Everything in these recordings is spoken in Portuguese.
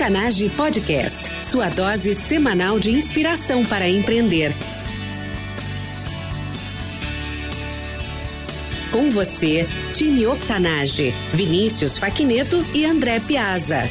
Octanage Podcast, sua dose semanal de inspiração para empreender. Com você, time Octanage, Vinícius Faquineto e André Piazza.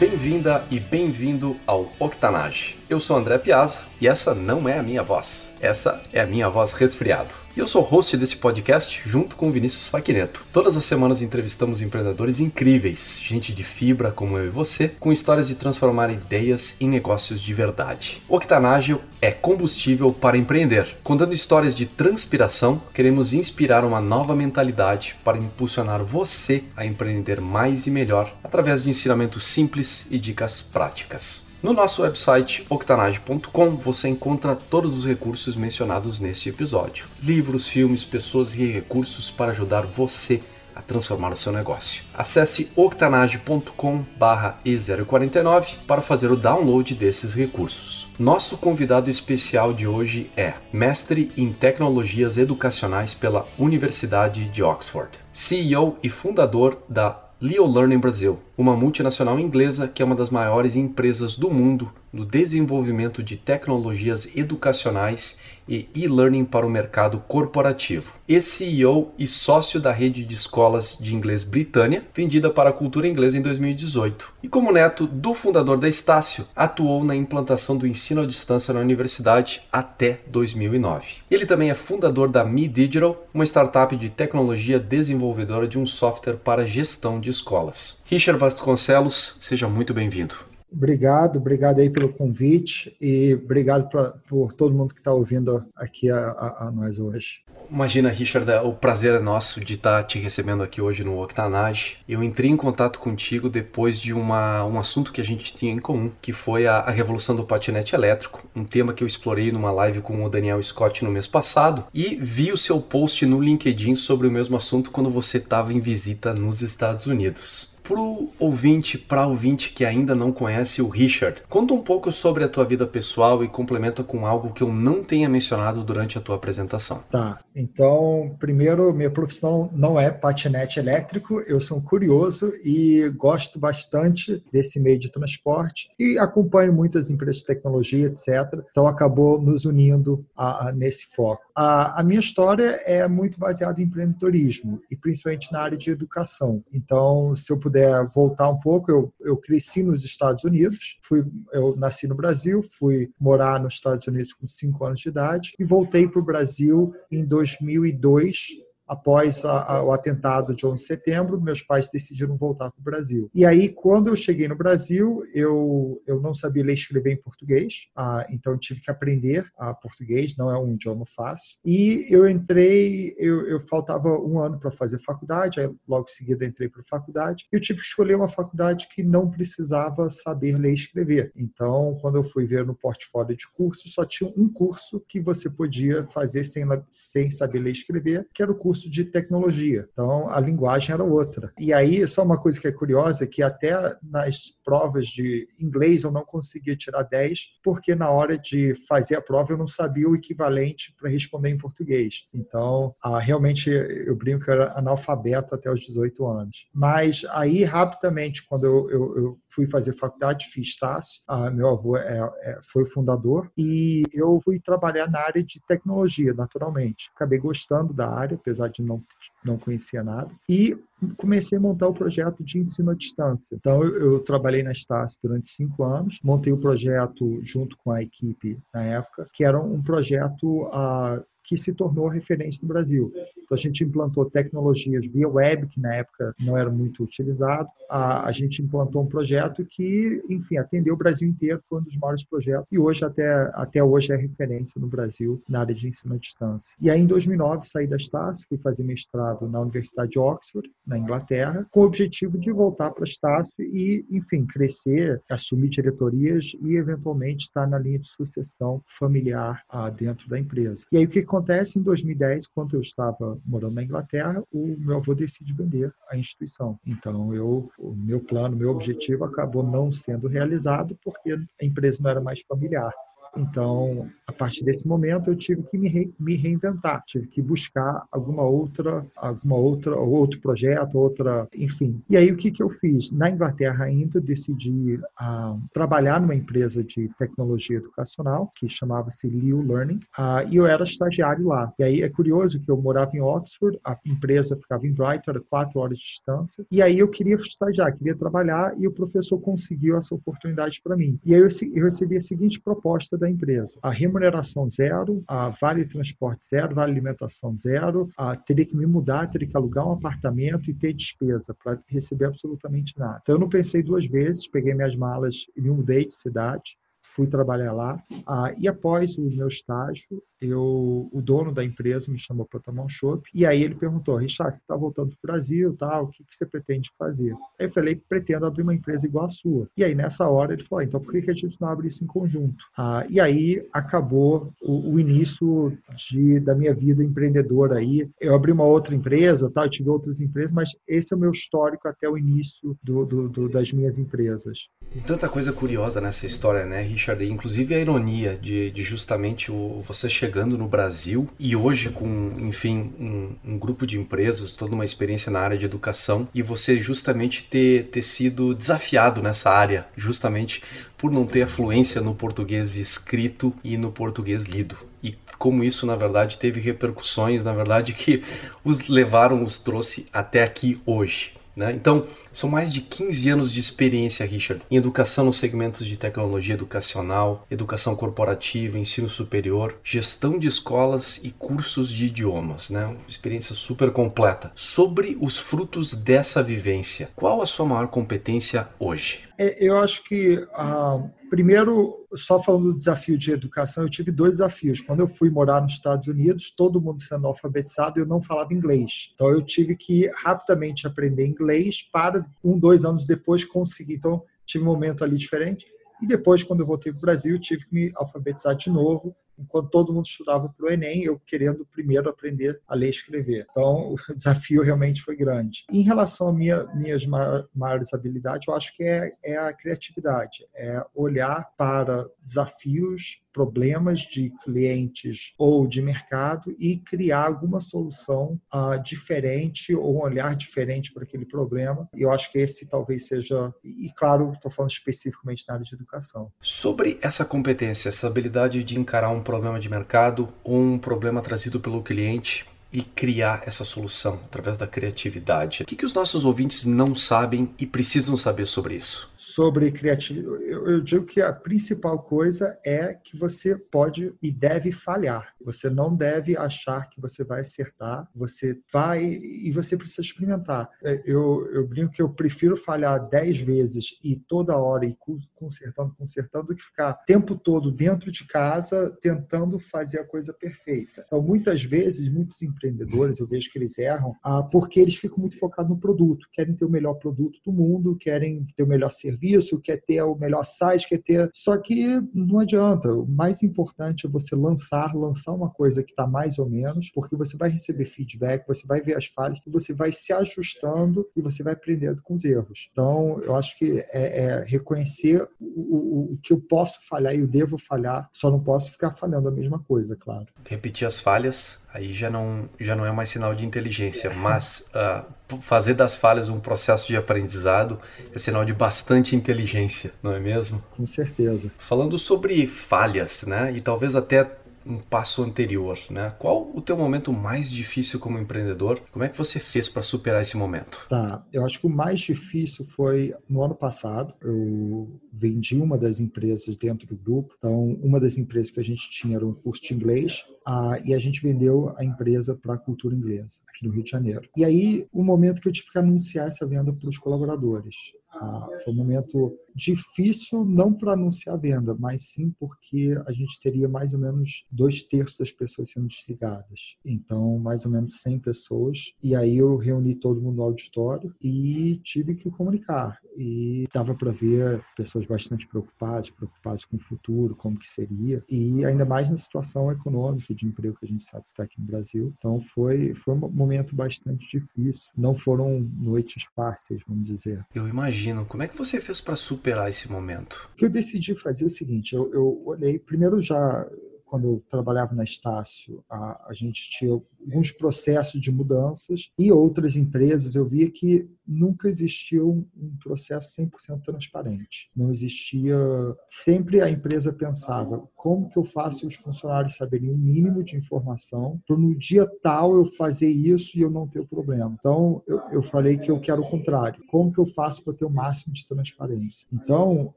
Bem-vinda e bem-vindo ao Octanage. Eu sou André Piazza e essa não é a minha voz, essa é a minha voz resfriado. E eu sou host desse podcast junto com Vinícius Faquineto. Todas as semanas entrevistamos empreendedores incríveis, gente de fibra como eu e você, com histórias de transformar ideias em negócios de verdade. O Octanágio é combustível para empreender. Contando histórias de transpiração, queremos inspirar uma nova mentalidade para impulsionar você a empreender mais e melhor através de ensinamentos simples e dicas práticas. No nosso website octanage.com você encontra todos os recursos mencionados neste episódio: livros, filmes, pessoas e recursos para ajudar você a transformar o seu negócio. Acesse octanage.com/e049 para fazer o download desses recursos. Nosso convidado especial de hoje é mestre em tecnologias educacionais pela Universidade de Oxford, CEO e fundador da Leo Learning Brasil, uma multinacional inglesa que é uma das maiores empresas do mundo no desenvolvimento de tecnologias educacionais e e-learning para o mercado corporativo. E-CEO e sócio da rede de escolas de inglês Britânia, vendida para a cultura inglesa em 2018. E como neto do fundador da Estácio, atuou na implantação do ensino à distância na universidade até 2009. Ele também é fundador da Me Digital, uma startup de tecnologia desenvolvedora de um software para gestão de escolas. Richard Vasconcelos, seja muito bem-vindo. Obrigado, obrigado aí pelo convite e obrigado pra, por todo mundo que está ouvindo aqui a, a, a, nós hoje. Imagina, Richard, é, o prazer é nosso de estar tá te recebendo aqui hoje no Octanage. Eu entrei em contato contigo depois de uma, um assunto que a gente tinha em comum, que foi a, a revolução do patinete elétrico, um tema que eu explorei numa live com o Daniel Scott no mês passado, e vi o seu post no LinkedIn sobre o mesmo assunto quando você estava em visita nos Estados Unidos pro ouvinte, para ouvinte que ainda não conhece o Richard, conta um pouco sobre a tua vida pessoal e complementa com algo que eu não tenha mencionado durante a tua apresentação. Tá. Então, primeiro, minha profissão não é patinete elétrico, eu sou um curioso e gosto bastante desse meio de transporte e acompanho muitas empresas de tecnologia, etc. Então, acabou nos unindo a, a, nesse foco. A, a minha história é muito baseada em empreendedorismo e principalmente na área de educação. Então, se eu puder voltar um pouco, eu, eu cresci nos Estados Unidos, fui, eu nasci no Brasil, fui morar nos Estados Unidos com 5 anos de idade e voltei para o Brasil em 2002 após a, a, o atentado de 11 de setembro, meus pais decidiram voltar para o Brasil. E aí, quando eu cheguei no Brasil, eu, eu não sabia ler e escrever em português, ah, então tive que aprender a português, não é um idioma fácil. E eu entrei, eu, eu faltava um ano para fazer faculdade, aí logo em seguida entrei para a faculdade. Eu tive que escolher uma faculdade que não precisava saber ler e escrever. Então, quando eu fui ver no portfólio de cursos, só tinha um curso que você podia fazer sem, sem saber ler e escrever, que era o curso curso de tecnologia. Então, a linguagem era outra. E aí, só uma coisa que é curiosa, que até nas provas de inglês eu não conseguia tirar 10, porque na hora de fazer a prova eu não sabia o equivalente para responder em português. Então, ah, realmente, eu brinco que eu era analfabeto até os 18 anos. Mas aí, rapidamente, quando eu, eu, eu fui fazer faculdade, fiz TASSO, ah, meu avô é, é, foi fundador, e eu fui trabalhar na área de tecnologia, naturalmente. Acabei gostando da área, apesar não, não conhecer nada. E comecei a montar o projeto de ensino à distância. Então, eu, eu trabalhei na Estácio durante cinco anos, montei o projeto junto com a equipe na época, que era um projeto uh, que se tornou referência no Brasil. Então, a gente implantou tecnologias via web, que na época não era muito utilizado. A, a gente implantou um projeto que, enfim, atendeu o Brasil inteiro, foi um dos maiores projetos. E hoje, até, até hoje, é referência no Brasil na área de ensino à distância. E aí, em 2009, saí da Estácio, fui fazer mestrado na Universidade de Oxford, na Inglaterra, com o objetivo de voltar para a Estácio e, enfim, crescer, assumir diretorias e, eventualmente, estar na linha de sucessão familiar ah, dentro da empresa. E aí, o que acontece? Em 2010, quando eu estava morando na Inglaterra, o meu avô decide vender a instituição. Então, eu, o meu plano, meu objetivo acabou não sendo realizado porque a empresa não era mais familiar. Então, a partir desse momento, eu tive que me, re, me reinventar, tive que buscar alguma outra, alguma outra, outro projeto, outra, enfim. E aí, o que, que eu fiz? Na Inglaterra ainda, decidi uh, trabalhar numa empresa de tecnologia educacional, que chamava-se Leo Learning, uh, e eu era estagiário lá. E aí, é curioso que eu morava em Oxford, a empresa ficava em Brighton, era quatro horas de distância, e aí eu queria estagiar, queria trabalhar, e o professor conseguiu essa oportunidade para mim. E aí eu, eu recebi a seguinte proposta da empresa: a remuneração zero, a vale transporte zero, vale alimentação zero, a, teria que me mudar, teria que alugar um apartamento e ter despesa para receber absolutamente nada. Então eu não pensei duas vezes, peguei minhas malas e me mudei de cidade fui trabalhar lá. Ah, e após o meu estágio, eu, o dono da empresa me chamou para tomar um chopp. E aí ele perguntou: Richard, você está voltando para o Brasil, tá? o que, que você pretende fazer? Aí eu falei: pretendo abrir uma empresa igual a sua. E aí nessa hora ele falou: então por que, que a gente não abre isso em conjunto? Ah, e aí acabou o, o início de, da minha vida empreendedora aí. Eu abri uma outra empresa, tá? eu tive outras empresas, mas esse é o meu histórico até o início do, do, do, das minhas empresas. Tanta coisa curiosa nessa história, né, Richard? Inclusive a ironia de, de justamente o, você chegando no Brasil e hoje com, enfim, um, um, grupo de empresas, toda uma experiência na área de educação e você justamente ter, ter sido desafiado nessa área, justamente por não ter a fluência no português escrito e no português lido. E como isso, na verdade, teve repercussões, na verdade, que os levaram, os trouxe até aqui hoje. Né? Então, são mais de 15 anos de experiência, Richard, em educação nos segmentos de tecnologia educacional, educação corporativa, ensino superior, gestão de escolas e cursos de idiomas. Né? Uma experiência super completa. Sobre os frutos dessa vivência, qual a sua maior competência hoje? É, eu acho que, ah, primeiro, só falando do desafio de educação, eu tive dois desafios. Quando eu fui morar nos Estados Unidos, todo mundo sendo alfabetizado, eu não falava inglês. Então, eu tive que rapidamente aprender inglês para, um, dois anos depois, conseguir. Então, tive um momento ali diferente. E depois, quando eu voltei para o Brasil, tive que me alfabetizar de novo enquanto todo mundo estudava para o Enem, eu querendo primeiro aprender a ler e escrever. Então, o desafio realmente foi grande. Em relação às minha, minhas maiores habilidades, eu acho que é, é a criatividade, é olhar para desafios problemas de clientes ou de mercado e criar alguma solução uh, diferente ou um olhar diferente para aquele problema. E eu acho que esse talvez seja, e claro, estou falando especificamente na área de educação. Sobre essa competência, essa habilidade de encarar um problema de mercado ou um problema trazido pelo cliente e criar essa solução através da criatividade. O que, que os nossos ouvintes não sabem e precisam saber sobre isso? Sobre criatividade, eu digo que a principal coisa é que você pode e deve falhar. Você não deve achar que você vai acertar. Você vai e você precisa experimentar. É, eu, eu brinco que eu prefiro falhar dez vezes e toda hora e consertando, consertando, do que ficar o tempo todo dentro de casa tentando fazer a coisa perfeita. Então, muitas vezes, muitos empreendedores, eu vejo que eles erram ah, porque eles ficam muito focados no produto, querem ter o melhor produto do mundo, querem ter o melhor serviço, quer ter o melhor site, quer ter. Só que não adianta. O mais importante é você lançar, lançar uma coisa que está mais ou menos, porque você vai receber feedback, você vai ver as falhas você vai se ajustando e você vai aprendendo com os erros. Então, eu acho que é, é reconhecer o, o, o que eu posso falhar e eu devo falhar, só não posso ficar falhando a mesma coisa, claro. Repetir as falhas aí já não, já não é mais sinal de inteligência, mas uh, fazer das falhas um processo de aprendizado é sinal de bastante inteligência, não é mesmo? Com certeza. Falando sobre falhas, né, e talvez até um passo anterior, né? Qual o teu momento mais difícil como empreendedor? Como é que você fez para superar esse momento? Tá, eu acho que o mais difícil foi no ano passado. Eu vendi uma das empresas dentro do grupo. Então, uma das empresas que a gente tinha era um curso de inglês ah, e a gente vendeu a empresa para a cultura inglesa aqui no Rio de Janeiro. E aí, o momento que eu tive que anunciar essa venda para os colaboradores. Ah, foi um momento difícil, não para anunciar a venda, mas sim porque a gente teria mais ou menos dois terços das pessoas sendo desligadas. Então, mais ou menos 100 pessoas. E aí eu reuni todo mundo no auditório e tive que comunicar. E dava para ver pessoas bastante preocupadas, preocupadas com o futuro, como que seria. E ainda mais na situação econômica de emprego que a gente sabe que está aqui no Brasil. Então foi, foi um momento bastante difícil. Não foram noites fáceis, vamos dizer. Eu imagino. Como é que você fez para superar esse momento? O que eu decidi fazer é o seguinte: eu, eu olhei, primeiro já quando eu trabalhava na Estácio, a, a gente tinha alguns processos de mudanças e outras empresas eu via que nunca existia um, um processo 100% transparente. Não existia. Sempre a empresa pensava como que eu faço os funcionários saberem o mínimo de informação para no dia tal eu fazer isso e eu não ter o problema. Então eu, eu falei que eu quero o contrário. Como que eu faço para ter o máximo de transparência? Então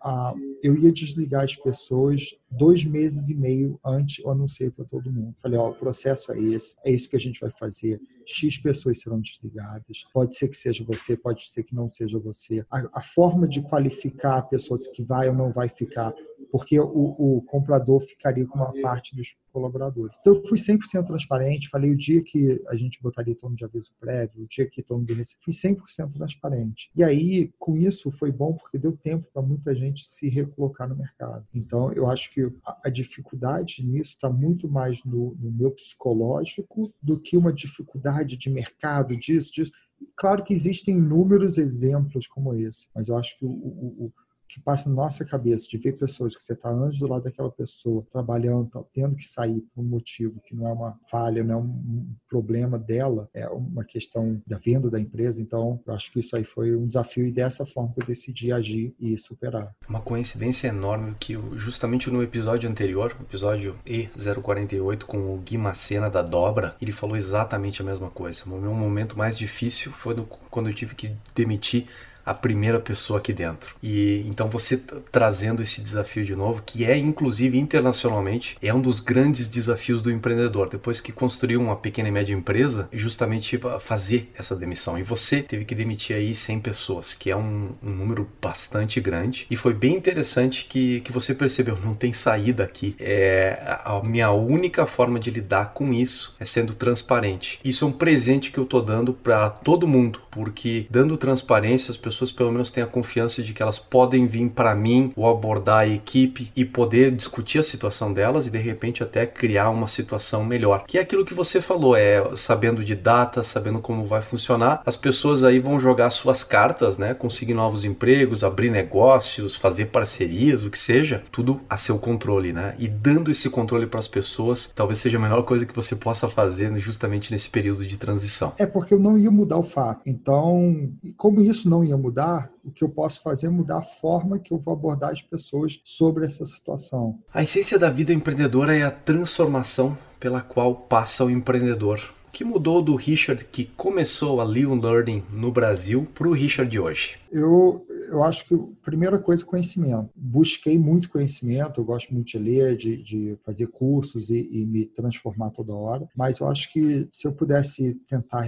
a, eu ia desligar as pessoas dois meses e meio antes eu anunciei para todo mundo. Falei, ó, o processo é esse, é isso que a gente vai fazer. X pessoas serão desligadas. Pode ser que seja você, pode ser que não seja você. A, a forma de qualificar a pessoa que vai ou não vai ficar porque o, o, comprador ficaria com uma parte dos colaboradores. Então, eu fui 100% transparente, falei o dia que a gente botaria todo de aviso prévio, o dia que todo mundo recebeu, fui 100% transparente. E aí, com isso, foi bom porque deu tempo para muita gente se recolocar no mercado. Então, eu acho que a, a dificuldade nisso está muito mais no, no meu psicológico do que uma dificuldade de mercado, disso, disso. Claro que existem inúmeros exemplos como esse, mas eu acho que o, o, que passa na nossa cabeça de ver pessoas que você está anos do lado daquela pessoa, trabalhando, tá, tendo que sair por um motivo que não é uma falha, não é um problema dela, é uma questão da venda da empresa. Então, eu acho que isso aí foi um desafio e dessa forma que eu decidi agir e superar. Uma coincidência enorme que justamente no episódio anterior, episódio E048 com o Gui Macena da Dobra, ele falou exatamente a mesma coisa. O meu momento mais difícil foi no, quando eu tive que demitir a primeira pessoa aqui dentro. E então você trazendo esse desafio de novo, que é inclusive internacionalmente, é um dos grandes desafios do empreendedor. Depois que construiu uma pequena e média empresa, justamente fazer essa demissão. E você teve que demitir aí 100 pessoas, que é um, um número bastante grande. E foi bem interessante que, que você percebeu, não tem saída aqui. É, a minha única forma de lidar com isso é sendo transparente. Isso é um presente que eu tô dando para todo mundo, porque dando transparência as pessoas pessoas pelo menos têm a confiança de que elas podem vir para mim ou abordar a equipe e poder discutir a situação delas e de repente até criar uma situação melhor. Que é aquilo que você falou, é sabendo de data, sabendo como vai funcionar, as pessoas aí vão jogar suas cartas, né? Conseguir novos empregos, abrir negócios, fazer parcerias, o que seja, tudo a seu controle, né? E dando esse controle para as pessoas, talvez seja a melhor coisa que você possa fazer justamente nesse período de transição. É porque eu não ia mudar o fato. Então, como isso não ia mudar, mudar, o que eu posso fazer é mudar a forma que eu vou abordar as pessoas sobre essa situação. A essência da vida empreendedora é a transformação pela qual passa o empreendedor. O que mudou do Richard que começou a Lean Learning no Brasil para o Richard de hoje? Eu, eu acho que a primeira coisa é conhecimento. Busquei muito conhecimento, eu gosto muito de ler, de, de fazer cursos e, e, me transformar toda hora, mas eu acho que se eu pudesse tentar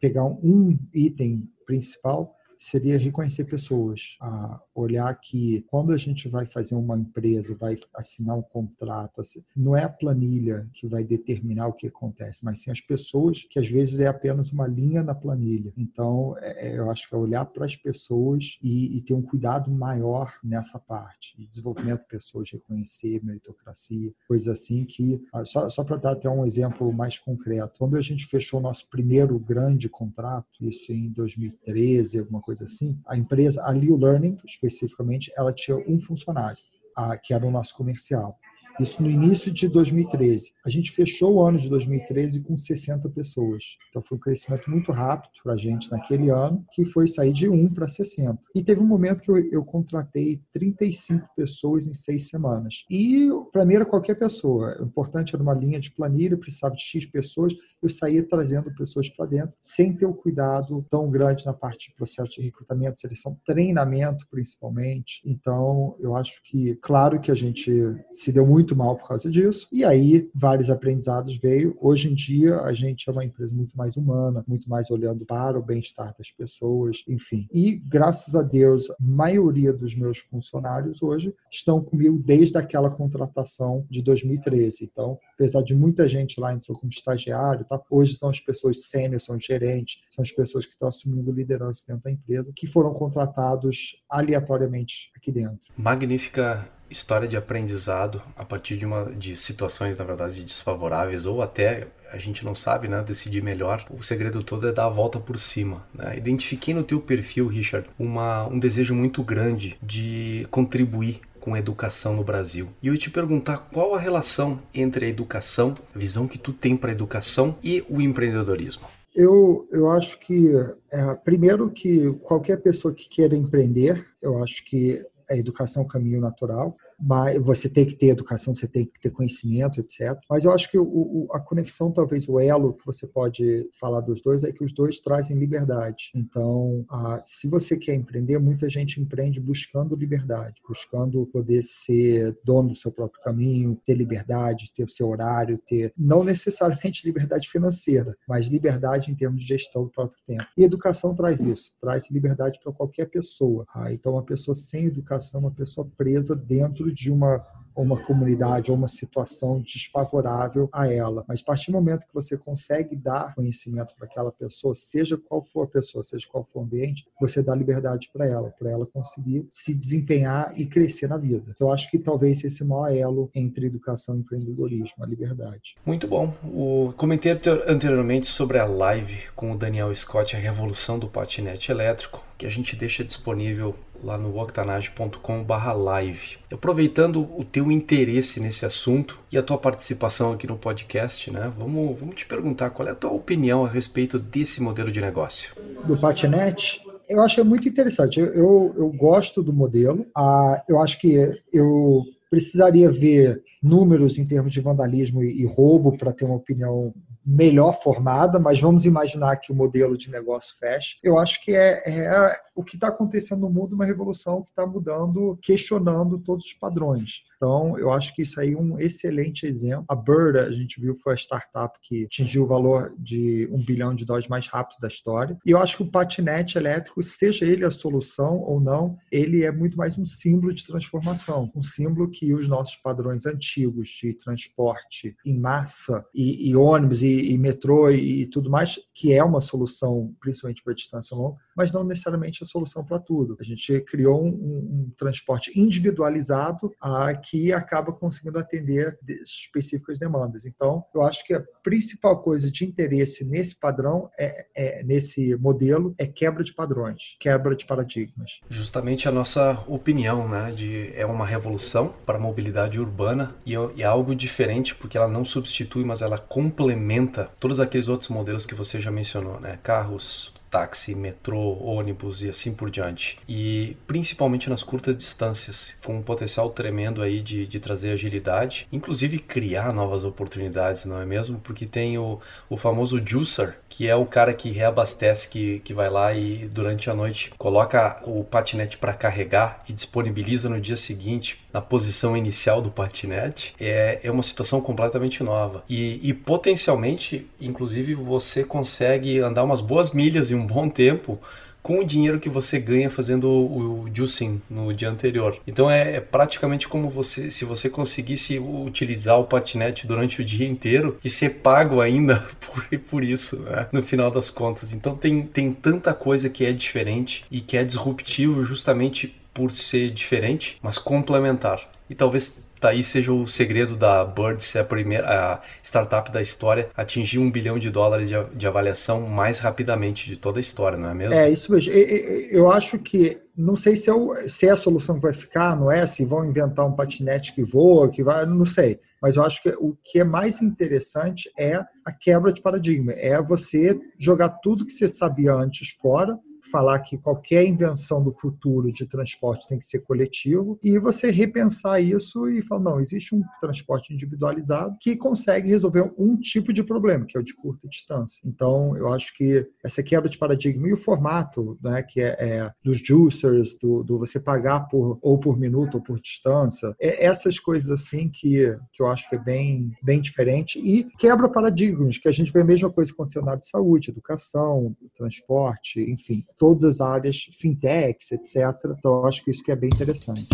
pegar um item principal, seria reconhecer pessoas, a olhar que quando a gente vai fazer uma empresa, vai assinar um contrato, não é a planilha que vai determinar o que acontece, mas sim as pessoas, que às vezes é apenas uma linha na planilha. Então, é, é eu acho que é olhar para as pessoas e, e, ter um cuidado maior nessa parte, de desenvolvimento de pessoas, reconhecer meritocracia, coisas assim que, ah, só, só para dar até um exemplo mais concreto, quando a gente fechou nosso primeiro grande contrato, isso em 2013, alguma coisa assim, a empresa, a Liu Learning, especificamente, ela tinha um funcionário, a, que era o nosso comercial. Isso no início de 2013. A gente fechou o ano de 2013 com 60 pessoas. Então foi um crescimento muito rápido para a gente naquele ano, que foi sair de 1 para 60. E teve um momento que eu, eu contratei 35 pessoas em seis semanas. E para mim era qualquer pessoa. O importante era uma linha de planilha, precisava de X pessoas. Eu saía trazendo pessoas para dentro, sem ter o cuidado tão grande na parte de processo de recrutamento, seleção, treinamento principalmente. Então eu acho que, claro que a gente se deu muito muito mal por causa disso. E aí, vários aprendizados veio. Hoje em dia, a gente é uma empresa muito mais humana, muito mais olhando para o bem-estar das pessoas, enfim. E, graças a Deus, a maioria dos meus funcionários hoje estão comigo desde aquela contratação de 2013. Então, apesar de muita gente lá entrou como estagiário, tá? hoje são as pessoas sênior, são gerentes, são as pessoas que estão assumindo liderança dentro da empresa, que foram contratados aleatoriamente aqui dentro. Magnífica história de aprendizado a partir de uma de situações na verdade desfavoráveis ou até a gente não sabe, né, decidir melhor. O segredo todo é dar a volta por cima, né? Identifiquei no teu perfil, Richard, uma, um desejo muito grande de contribuir com educação no Brasil. E eu te perguntar qual a relação entre a educação, a visão que tu tem para a educação e o empreendedorismo. Eu, eu acho que, é, primeiro, que qualquer pessoa que queira empreender, eu acho que a educação é caminho natural mas você tem que ter educação, você tem que ter conhecimento, etc. Mas eu acho que o, o, a conexão, talvez o elo que você pode falar dos dois é que os dois trazem liberdade. Então, a, se você quer empreender, muita gente empreende buscando liberdade, buscando poder ser dono do seu próprio caminho, ter liberdade, ter o seu horário, ter não necessariamente liberdade financeira, mas liberdade em termos de gestão do próprio tempo. E educação traz isso, traz liberdade para qualquer pessoa. Ah, então, uma pessoa sem educação, uma pessoa presa dentro dentro de uma uma comunidade ou uma situação desfavorável a ela. Mas a partir do momento que você consegue dar conhecimento para aquela pessoa, seja qual for a pessoa, seja qual for o ambiente, você dá liberdade para ela, para ela conseguir se desempenhar e crescer na vida. Então, acho que talvez esse maior elo entre educação e empreendedorismo, a liberdade. Muito bom. O... Comentei anteriormente sobre a live com o Daniel Scott, a revolução do patinete elétrico, que a gente deixa disponível lá no octanage.com/live. Aproveitando o teu interesse nesse assunto e a tua participação aqui no podcast, né? Vamos, vamos te perguntar qual é a tua opinião a respeito desse modelo de negócio. Do patinete, eu acho muito interessante. Eu, eu, eu gosto do modelo. Ah, eu acho que eu precisaria ver números em termos de vandalismo e roubo para ter uma opinião melhor formada, mas vamos imaginar que o modelo de negócio feche. Eu acho que é, é o que está acontecendo no mundo, uma revolução que está mudando, questionando todos os padrões. Então, eu acho que isso aí é um excelente exemplo. A Bird, a gente viu, foi a startup que atingiu o valor de um bilhão de dólares mais rápido da história. E eu acho que o patinete elétrico, seja ele a solução ou não, ele é muito mais um símbolo de transformação. Um símbolo que os nossos padrões antigos de transporte em massa e, e ônibus e e, metrô e, e, tudo mais, que é uma solução, principalmente para distância longa, mas não necessariamente a solução para tudo. A gente criou um, um transporte individualizado a, que acaba conseguindo atender específicas demandas. Então, eu acho que a principal coisa de interesse nesse padrão, é, é nesse modelo, é quebra de padrões, quebra de paradigmas. Justamente a nossa opinião, né, de é uma revolução para a mobilidade urbana e, e é algo diferente porque ela não substitui, mas ela complementa todos aqueles outros modelos que você já mencionou, né? Carros táxi, metrô, ônibus e assim por diante. E principalmente nas curtas distâncias, com um potencial tremendo aí de, de trazer agilidade, inclusive criar novas oportunidades, não é mesmo? Porque tem o, o famoso juicer, que é o cara que reabastece, que, que vai lá e durante a noite coloca o patinete para carregar e disponibiliza no dia seguinte na posição inicial do patinete. É, é uma situação completamente nova. E, e potencialmente, inclusive, você consegue andar umas boas milhas um bom tempo com o dinheiro que você ganha fazendo o, o juicing no dia anterior. Então é, é, praticamente como você, se você conseguisse utilizar o patinete durante o dia inteiro e ser pago ainda por, por isso, né? no final das contas. Então tem, tem tanta coisa que é diferente e que é disruptivo justamente por ser diferente, mas complementar. E talvez Tá aí seja o segredo da Bird ser a primeira a startup da história atingir um bilhão de dólares de, de avaliação mais rapidamente de toda a história, não é mesmo? É, isso mesmo. Eu acho que, não sei se é, o, se é a solução que vai ficar, não é? Se vão inventar um patinete que voa, que vai, não sei. Mas eu acho que o que é mais interessante é a quebra de paradigma. É você jogar tudo que você sabia antes fora falar que qualquer invenção do futuro de transporte tem que ser coletivo e você repensar isso e falar, não, existe um transporte individualizado que consegue resolver um tipo de problema, que é o de curta distância. Então, eu acho que essa quebra de paradigma e o formato, né, que é, é dos juicers, do, do, você pagar por ou por minuto ou por distância, é essas coisas assim que, que eu acho que é bem, bem diferente e quebra paradigmas, que a gente vê a mesma coisa acontecendo na área de saúde, educação, transporte, enfim todas as áreas, fintechs, etc. Então, acho que isso que é bem interessante.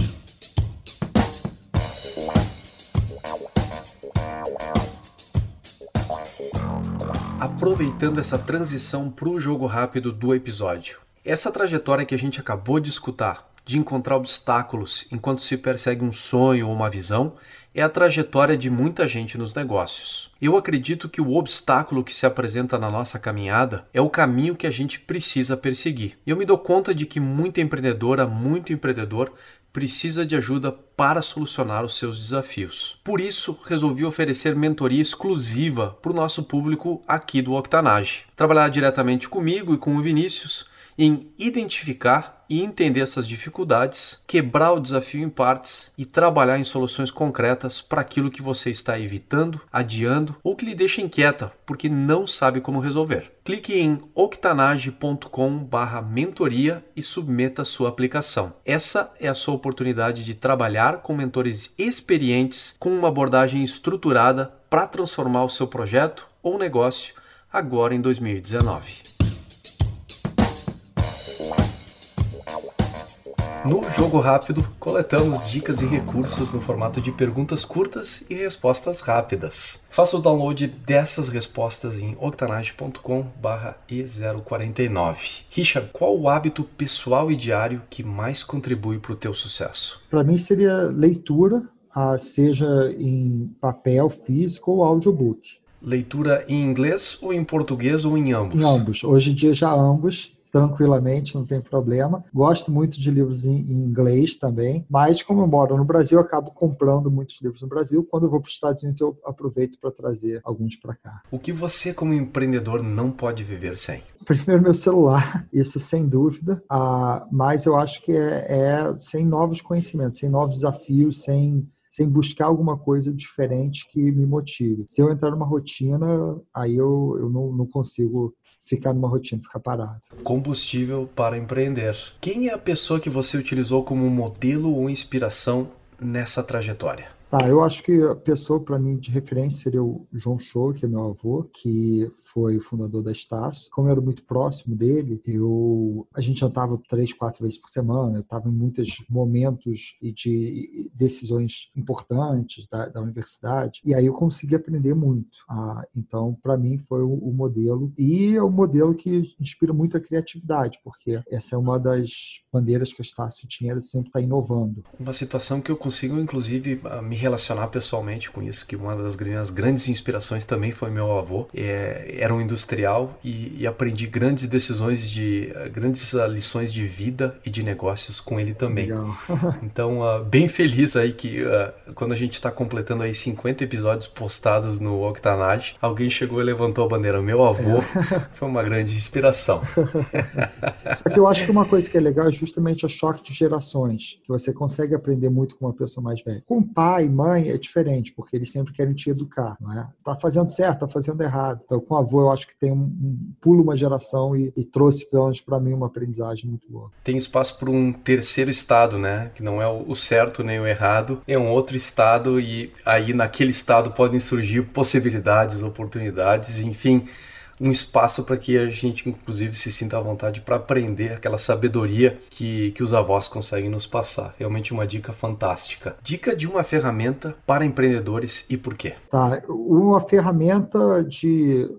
Aproveitando essa transição para o jogo rápido do episódio. Essa trajetória que a gente acabou de escutar de encontrar obstáculos enquanto se persegue um sonho ou uma visão é a trajetória de muita gente nos negócios. Eu acredito que o obstáculo que se apresenta na nossa caminhada é o caminho que a gente precisa perseguir. Eu me dou conta de que muita empreendedora, muito empreendedor precisa de ajuda para solucionar os seus desafios. Por isso, resolvi oferecer mentoria exclusiva para o nosso público aqui do Octanage. Trabalhar diretamente comigo e com o Vinícius em identificar e entender essas dificuldades, quebrar o desafio em partes e trabalhar em soluções concretas para aquilo que você está evitando, adiando ou que lhe deixa inquieta porque não sabe como resolver. Clique em octanage.com/mentoria e submeta sua aplicação. Essa é a sua oportunidade de trabalhar com mentores experientes com uma abordagem estruturada para transformar o seu projeto ou negócio agora em 2019. No Jogo Rápido, coletamos dicas e recursos no formato de perguntas curtas e respostas rápidas. Faça o download dessas respostas em octanage.com/e049. Richard, qual o hábito pessoal e diário que mais contribui para o teu sucesso? Para mim seria leitura, seja em papel, físico ou audiobook. Leitura em inglês ou em português ou em ambos? Em ambos. Hoje em dia já ambos tranquilamente, não tem problema. Gosto muito de livros em, inglês também, mas como eu moro no Brasil, eu acabo comprando muitos livros no Brasil. Quando eu vou para os Estados Unidos, eu aproveito para trazer alguns para cá. O que você, como empreendedor, não pode viver sem? Primeiro, meu celular, isso sem dúvida, ah, mas eu acho que é, é sem novos conhecimentos, sem novos desafios, sem sem buscar alguma coisa diferente que me motive. Se eu entrar numa rotina, aí eu, eu não, não consigo ficar numa rotina, ficar parado. Combustível para empreender. Quem é a pessoa que você utilizou como modelo ou inspiração nessa trajetória? Tá, eu acho que a pessoa para mim de referência seria o João Show, que é meu avô, que foi fundador da Estácio. Como eu era muito próximo dele, eu a gente jantava três, quatro vezes por semana. Eu estava em muitos momentos e de decisões importantes da, da, universidade e aí eu consegui aprender muito. Ah, então, para mim foi o, o, modelo e é o modelo que inspira muito a criatividade, porque essa é uma das bandeiras que a Estácio tinha, sempre estar tá inovando. Uma situação que eu consigo, inclusive, me relacionar pessoalmente com isso, que uma das minhas grandes inspirações também foi meu avô. É, era um industrial e, e, aprendi grandes decisões de grandes uh, lições de vida e de negócios com ele também. então, uh, bem feliz aí que uh, quando a gente está completando aí 50 episódios postados no Octanage, alguém chegou e levantou a bandeira. Meu avô é. foi uma grande inspiração. Só que eu acho que uma coisa que é legal é justamente o choque de gerações, que você consegue aprender muito com uma pessoa mais velha. Com pai, mãe é diferente, porque eles sempre querem te educar, não é? Tá fazendo certo, tá fazendo errado. Então, com o avô, eu acho que tem um, um pulo uma geração e, e trouxe, pelo menos para mim, uma aprendizagem muito boa. Tem espaço para um terceiro estado, né? Que não é o certo nem o errado, é um outro estado e aí naquele estado podem surgir possibilidades, oportunidades, enfim um espaço para que a gente, inclusive, se sinta à vontade para aprender aquela sabedoria que, que os avós conseguem nos passar. Realmente uma dica fantástica. Dica de uma ferramenta para empreendedores e por quê? Tá, uma ferramenta de,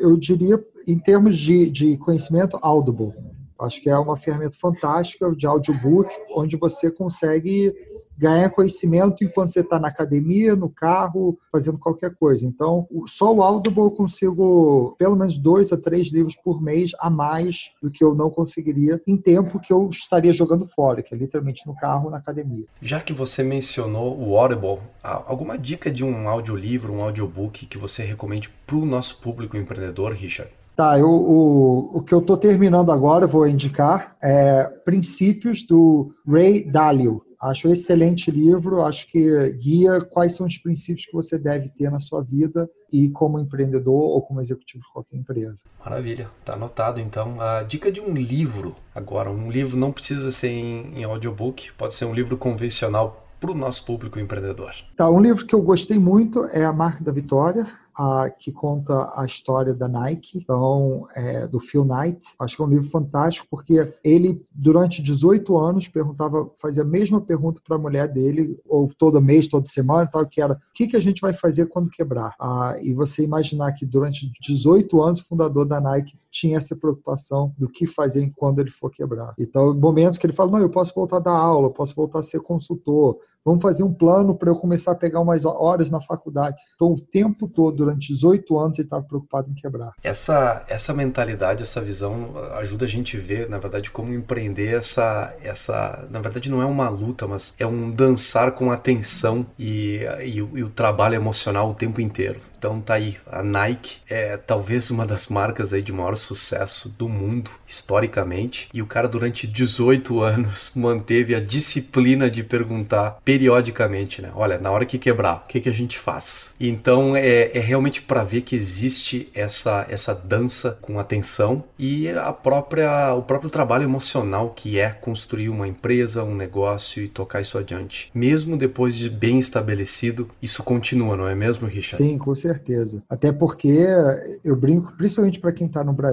eu diria, em termos de, de conhecimento, Audible. Acho que é uma ferramenta fantástica de audiobook, onde você consegue ganhar conhecimento enquanto você está na academia, no carro, fazendo qualquer coisa. Então, só o Audible eu consigo pelo menos dois a três livros por mês a mais do que eu não conseguiria em tempo que eu estaria jogando fora, que é literalmente no carro, na academia. Já que você mencionou o Audible, alguma dica de um audiolivro, um audiobook que você recomende para o nosso público empreendedor, Richard? Tá, eu, o, o que eu estou terminando agora, vou indicar, é Princípios do Ray Dalio. Acho excelente livro, acho que guia quais são os princípios que você deve ter na sua vida e como empreendedor ou como executivo de qualquer empresa. Maravilha, tá anotado então. A dica de um livro, agora, um livro não precisa ser em, em audiobook, pode ser um livro convencional para o nosso público empreendedor. Tá, um livro que eu gostei muito é A Marca da Vitória, a, que conta a história da Nike, então, é, do Phil Knight. Acho que é um livro fantástico, porque ele, durante 18 anos, perguntava, fazia a mesma pergunta para a mulher dele, ou todo mês, toda semana, tal, que era: o que, que a gente vai fazer quando quebrar? Ah, e você imaginar que durante 18 anos, o fundador da Nike tinha essa preocupação do que fazer quando ele for quebrar. Então, momentos que ele fala: não, eu posso voltar a dar aula, eu posso voltar a ser consultor, vamos fazer um plano para eu começar a pegar umas horas na faculdade. Então, o tempo todo, durante 18 anos, ele estava preocupado em quebrar. Essa, essa mentalidade, essa visão ajuda a gente a ver, na verdade, como empreender essa, essa. Na verdade, não é uma luta, mas é um dançar com atenção e, e, e o trabalho emocional o tempo inteiro. Então tá aí, a Nike é talvez uma das marcas aí de maior sucesso do mundo historicamente, e o cara durante 18 anos manteve a disciplina de perguntar periodicamente, né? Olha, na hora que quebrar, o que, que a gente faz? Então é, é realmente para ver que existe essa essa dança com atenção e a própria o próprio trabalho emocional que é construir uma empresa, um negócio e tocar isso adiante. Mesmo depois de bem estabelecido, isso continua, não é mesmo, Richard? Sim, com certeza. Até porque eu brinco, principalmente para quem está no Brasil,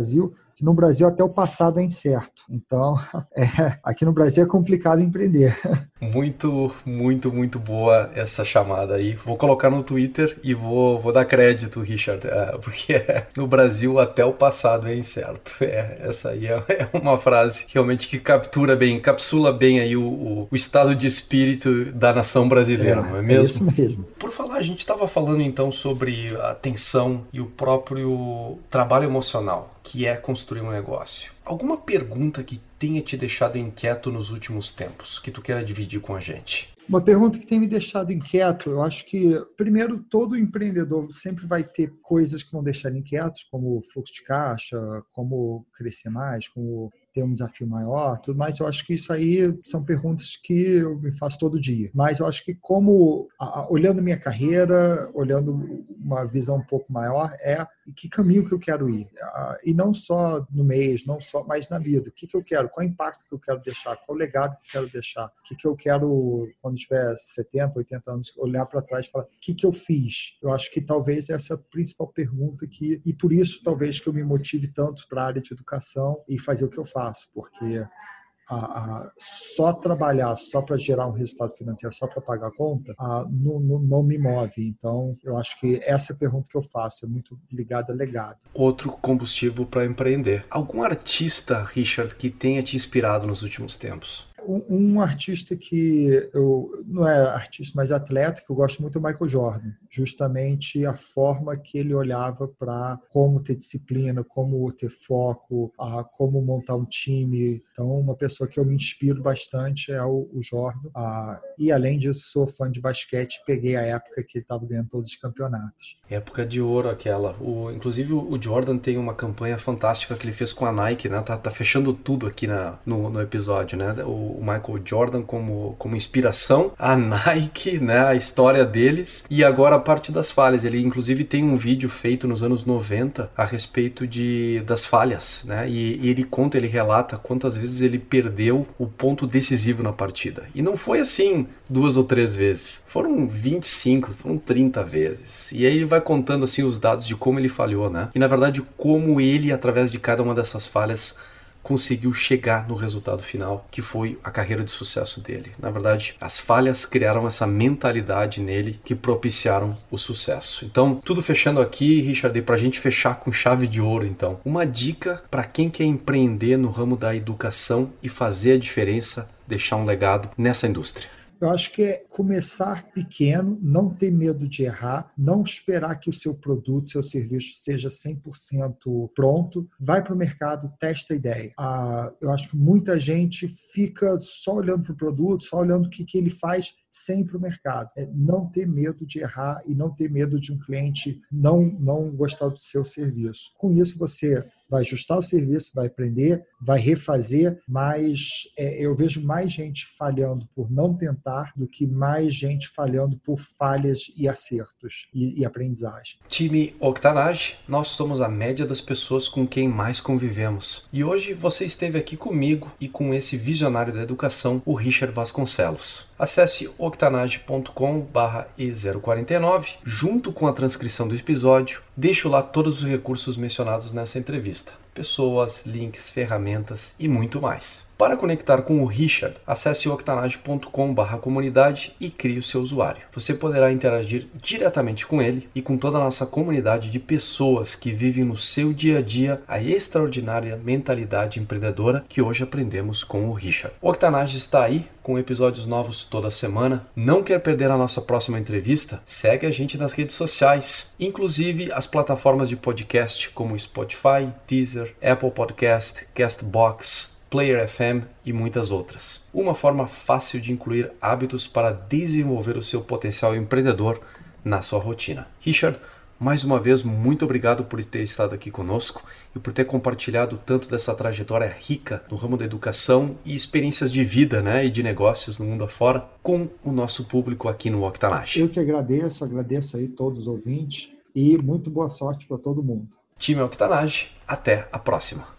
que no Brasil até o passado é incerto. Então, é, aqui no Brasil é complicado empreender. Muito, muito, muito boa essa chamada aí. Vou colocar no Twitter e vou, vou dar crédito, Richard, é, porque no Brasil até o passado é incerto. É, essa aí é, é, uma frase realmente que captura bem, encapsula bem aí o, o, o estado de espírito da nação brasileira, é, não é mesmo? É isso mesmo. Por falar, a gente estava falando então sobre a tensão e o próprio trabalho emocional que é construir um negócio. Alguma pergunta que tenha te deixado inquieto nos últimos tempos, que tu queira dividir com a gente? Uma pergunta que tem me deixado inquieto, eu acho que, primeiro, todo empreendedor sempre vai ter coisas que vão deixar inquietos, como fluxo de caixa, como crescer mais, como ter um desafio maior, tudo mais. Eu acho que isso aí são perguntas que eu me faço todo dia. Mas eu acho que como olhando minha carreira, olhando uma visão um pouco maior, é que caminho que eu quero ir. E não só no mês, não só, mas na vida. O que, que eu quero? Qual é o impacto que eu quero deixar? Qual o legado que eu quero deixar? O que, que eu quero, quando tiver 70, 80 anos, olhar para trás e falar, o que, que eu fiz? Eu acho que talvez essa é a principal pergunta que, e por isso talvez que eu me motive tanto para a área de educação e fazer o que eu faço, porque a, a, só trabalhar só para gerar um resultado financeiro, só para pagar a conta, a, não, não, me move. Então, eu acho que essa pergunta que eu faço é muito ligada a legado. Outro combustível para empreender. Algum artista, Richard, que tenha te inspirado nos últimos tempos? Um, um, artista que eu não é artista, mas atleta que eu gosto muito é o Michael Jordan. Justamente a forma que ele olhava para como ter disciplina, como ter foco, a como montar um time. Então, uma pessoa que eu me inspiro bastante é o, o Jordan. Ah, e além disso, sou fã de basquete. Peguei a época que ele estava ganhando todos os campeonatos. Época de ouro aquela. O, inclusive o Jordan tem uma campanha fantástica que ele fez com a Nike, né? Tá, tá fechando tudo aqui na, no, no episódio, né? O, o Michael Jordan como, como inspiração, a Nike, né, a história deles, e agora a parte das falhas. Ele inclusive tem um vídeo feito nos anos 90 a respeito de, das falhas, né, e, e ele conta, ele relata quantas vezes ele perdeu o ponto decisivo na partida. E não foi assim duas ou três vezes, foram 25, foram 30 vezes. E aí ele vai contando assim os dados de como ele falhou, né, e na verdade como ele, através de cada uma dessas falhas, conseguiu chegar no resultado final, que foi a carreira de sucesso dele. Na verdade, as falhas criaram essa mentalidade nele que propiciaram o sucesso. Então, tudo fechando aqui, Richard, para a gente fechar com chave de ouro, então, uma dica para quem quer empreender no ramo da educação e fazer a diferença, deixar um legado nessa indústria. Eu acho que é começar pequeno, não ter medo de errar, não esperar que o seu produto, seu serviço seja 100% pronto. Vai para o mercado, testa a ideia. Ah, eu acho que muita gente fica só olhando para o produto, só olhando o que, que ele faz sem para o mercado. É não ter medo de errar e não ter medo de um cliente não, não gostar do seu serviço. Com isso, você vai ajustar o serviço, vai aprender, vai refazer, mas é, eu vejo mais gente falhando por não tentar do que mais gente falhando por falhas e acertos e, e aprendizagem. Time Octanage, nós somos a média das pessoas com quem mais convivemos. E hoje você esteve aqui comigo e com esse visionário da educação, o Richard Vasconcelos. Acesse octanage.com/e049 junto com a transcrição do episódio. Deixo lá todos os recursos mencionados nessa entrevista: pessoas, links, ferramentas e muito mais. Para conectar com o Richard, acesse octanage.com/comunidade e crie o seu usuário. Você poderá interagir diretamente com ele e com toda a nossa comunidade de pessoas que vivem no seu dia a dia a extraordinária mentalidade empreendedora que hoje aprendemos com o Richard. O Octanage está aí com episódios novos toda semana. Não quer perder a nossa próxima entrevista? Segue a gente nas redes sociais, inclusive as plataformas de podcast como Spotify, Deezer, Apple Podcast, Castbox, Player FM e muitas outras. Uma forma fácil de incluir hábitos para desenvolver o seu potencial empreendedor na sua rotina. Richard, mais uma vez, muito obrigado por ter estado aqui conosco e por ter compartilhado tanto dessa trajetória rica no ramo da educação e experiências de vida né, e de negócios no mundo afora com o nosso público aqui no Octanage. Eu que agradeço, agradeço aí todos os ouvintes e muito boa sorte para todo mundo. Time Octanage, até a próxima.